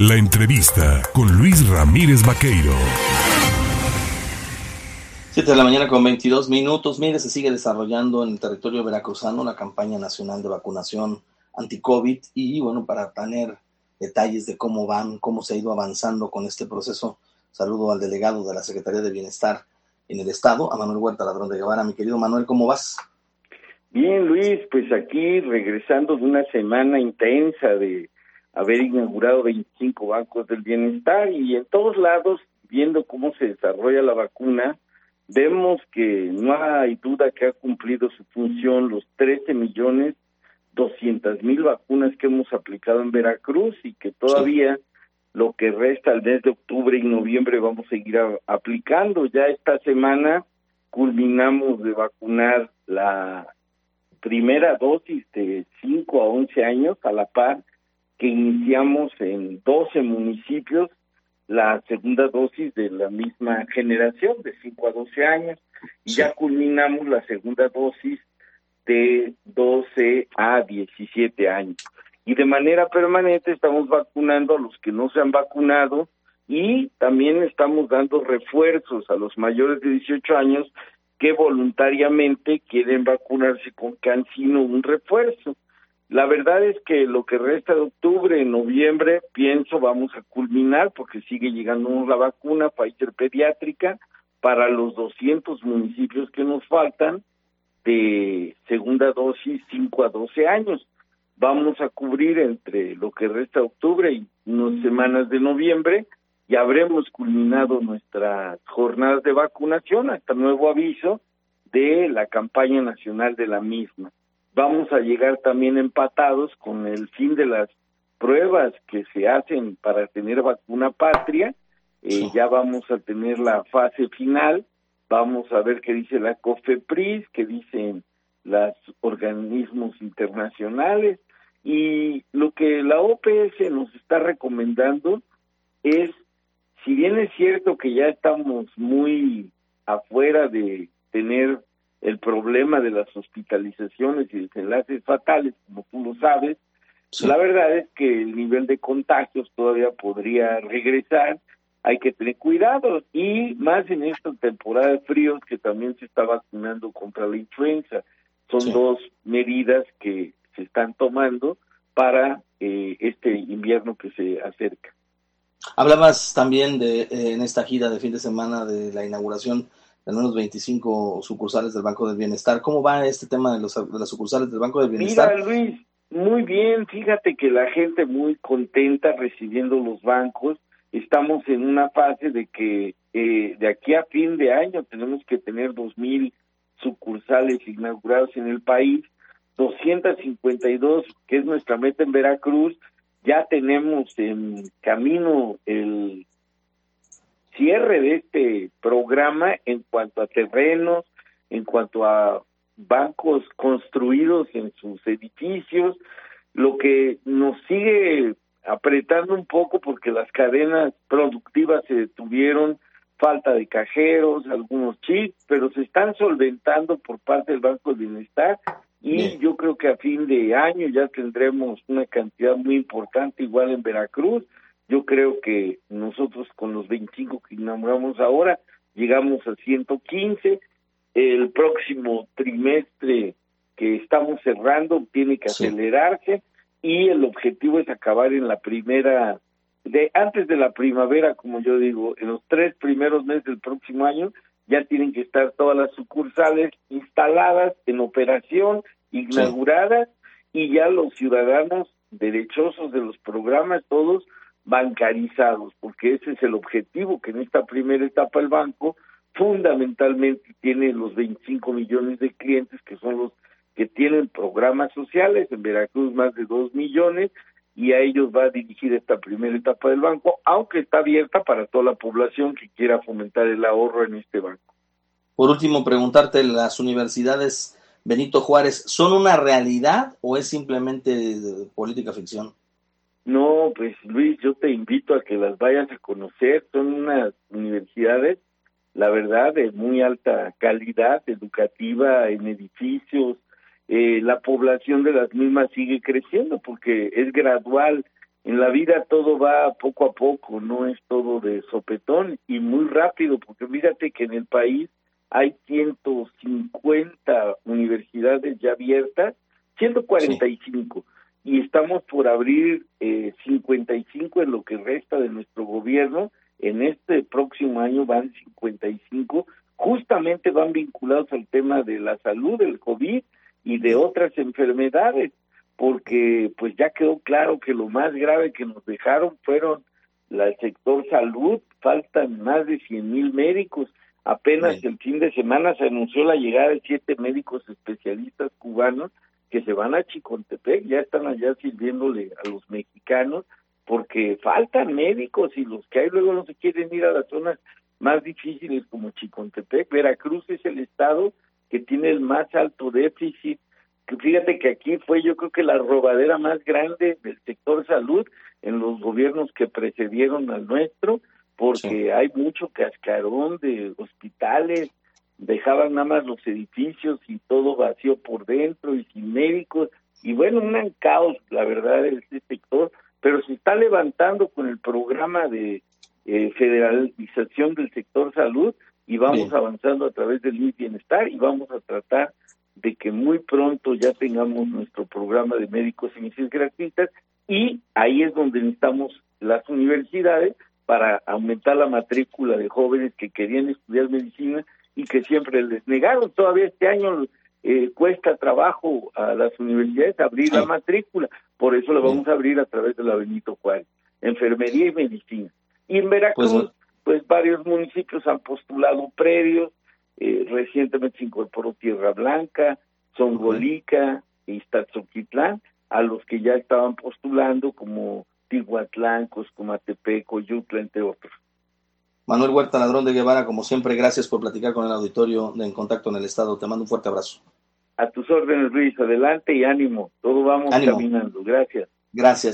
La entrevista con Luis Ramírez Vaqueiro. 7 de la mañana con 22 minutos. Mire, se sigue desarrollando en el territorio veracruzano la campaña nacional de vacunación anti-COVID y bueno, para tener detalles de cómo van, cómo se ha ido avanzando con este proceso, saludo al delegado de la Secretaría de Bienestar en el Estado, a Manuel Huerta Ladrón de Guevara. Mi querido Manuel, ¿cómo vas? Bien, Luis, pues aquí regresando de una semana intensa de haber inaugurado 25 bancos del bienestar y en todos lados, viendo cómo se desarrolla la vacuna, vemos que no hay duda que ha cumplido su función los 13 millones 200 mil vacunas que hemos aplicado en Veracruz y que todavía lo que resta el mes de octubre y noviembre vamos a seguir aplicando. Ya esta semana culminamos de vacunar la primera dosis de 5 a 11 años a la par que iniciamos en 12 municipios la segunda dosis de la misma generación de 5 a 12 años y ya culminamos la segunda dosis de 12 a 17 años. Y de manera permanente estamos vacunando a los que no se han vacunado y también estamos dando refuerzos a los mayores de 18 años que voluntariamente quieren vacunarse con cancino un refuerzo. La verdad es que lo que resta de octubre, en noviembre, pienso vamos a culminar porque sigue llegando la vacuna Pfizer pediátrica para los 200 municipios que nos faltan de segunda dosis 5 a 12 años. Vamos a cubrir entre lo que resta de octubre y unas semanas de noviembre y habremos culminado nuestras jornadas de vacunación hasta nuevo aviso de la campaña nacional de la misma. Vamos a llegar también empatados con el fin de las pruebas que se hacen para tener vacuna patria. Eh, ya vamos a tener la fase final. Vamos a ver qué dice la COFEPRIS, qué dicen los organismos internacionales. Y lo que la OPS nos está recomendando es si bien es cierto que ya estamos muy afuera de tener el problema de las hospitalizaciones y desenlaces fatales, como tú lo sabes, la verdad es que el nivel de contagios todavía podría regresar, hay que tener cuidado y más en esta temporada de fríos que también se está vacunando contra la influenza. Son dos medidas que se están tomando para eh, este invierno que se acerca. Hablabas también de eh, en esta gira de fin de semana de la inauguración de menos 25 sucursales del Banco del Bienestar. ¿Cómo va este tema de, los, de las sucursales del Banco del Bienestar? Mira, Luis, muy bien. Fíjate que la gente muy contenta recibiendo los bancos. Estamos en una fase de que eh, de aquí a fin de año tenemos que tener 2.000 sucursales inauguradas en el país, 252, que es nuestra meta en Veracruz, ya tenemos en camino el cierre de este programa en cuanto a terrenos, en cuanto a bancos construidos en sus edificios, lo que nos sigue apretando un poco porque las cadenas productivas se detuvieron, falta de cajeros, algunos chips, pero se están solventando por parte del Banco de Bienestar y yo creo que a fin de año ya tendremos una cantidad muy importante igual en Veracruz. Yo creo que nosotros con los 25 que inauguramos ahora llegamos a 115. El próximo trimestre que estamos cerrando tiene que acelerarse y el objetivo es acabar en la primera de antes de la primavera, como yo digo, en los tres primeros meses del próximo año ya tienen que estar todas las sucursales instaladas en operación, inauguradas, y ya los ciudadanos derechosos de los programas, todos bancarizados, porque ese es el objetivo que en esta primera etapa el banco fundamentalmente tiene los 25 millones de clientes que son los que tienen programas sociales, en Veracruz más de 2 millones, y a ellos va a dirigir esta primera etapa del banco, aunque está abierta para toda la población que quiera fomentar el ahorro en este banco. Por último, preguntarte, ¿las universidades Benito Juárez son una realidad o es simplemente política ficción? No, pues Luis, yo te invito a que las vayas a conocer. Son unas universidades, la verdad, de muy alta calidad educativa en edificios, eh, la población de las mismas sigue creciendo porque es gradual. En la vida todo va poco a poco, no es todo de sopetón y muy rápido, porque fíjate que en el país hay 150 universidades ya abiertas, 145, y estamos por abrir eh, 55 en lo que resta de nuestro gobierno. En este próximo año van 55, justamente van vinculados al tema de la salud, del COVID y de otras enfermedades porque pues ya quedó claro que lo más grave que nos dejaron fueron el sector salud, faltan más de 100 mil médicos. Apenas el fin de semana se anunció la llegada de siete médicos especialistas cubanos que se van a Chicontepec, ya están allá sirviéndole a los mexicanos, porque faltan médicos y los que hay luego no se quieren ir a las zonas más difíciles como Chicontepec. Veracruz es el estado que tiene el más alto déficit fíjate que aquí fue yo creo que la robadera más grande del sector salud en los gobiernos que precedieron al nuestro, porque hay mucho cascarón de hospitales, dejaban nada más los edificios y todo vacío por dentro y sin médicos, y bueno, un caos, la verdad, este sector, pero se está levantando con el programa de eh, federalización del sector salud y vamos avanzando a través del bienestar y vamos a tratar de que muy pronto ya tengamos nuestro programa de médicos y medicinas gratuitas y ahí es donde necesitamos las universidades para aumentar la matrícula de jóvenes que querían estudiar medicina y que siempre les negaron. Todavía este año eh, cuesta trabajo a las universidades abrir la matrícula, por eso la vamos a abrir a través de la Benito Juárez, enfermería y medicina. Y en Veracruz, pues, pues varios municipios han postulado predios, eh, recientemente se incorporó Tierra Blanca, Zongolica y Iztazoquitlán, a los que ya estaban postulando como Tihuatlán, Coscomatepec, Coyutla, entre otros. Manuel Huerta Ladrón de Guevara, como siempre, gracias por platicar con el auditorio de En Contacto en el Estado. Te mando un fuerte abrazo. A tus órdenes, Luis. Adelante y ánimo. Todo vamos caminando. Gracias. Gracias.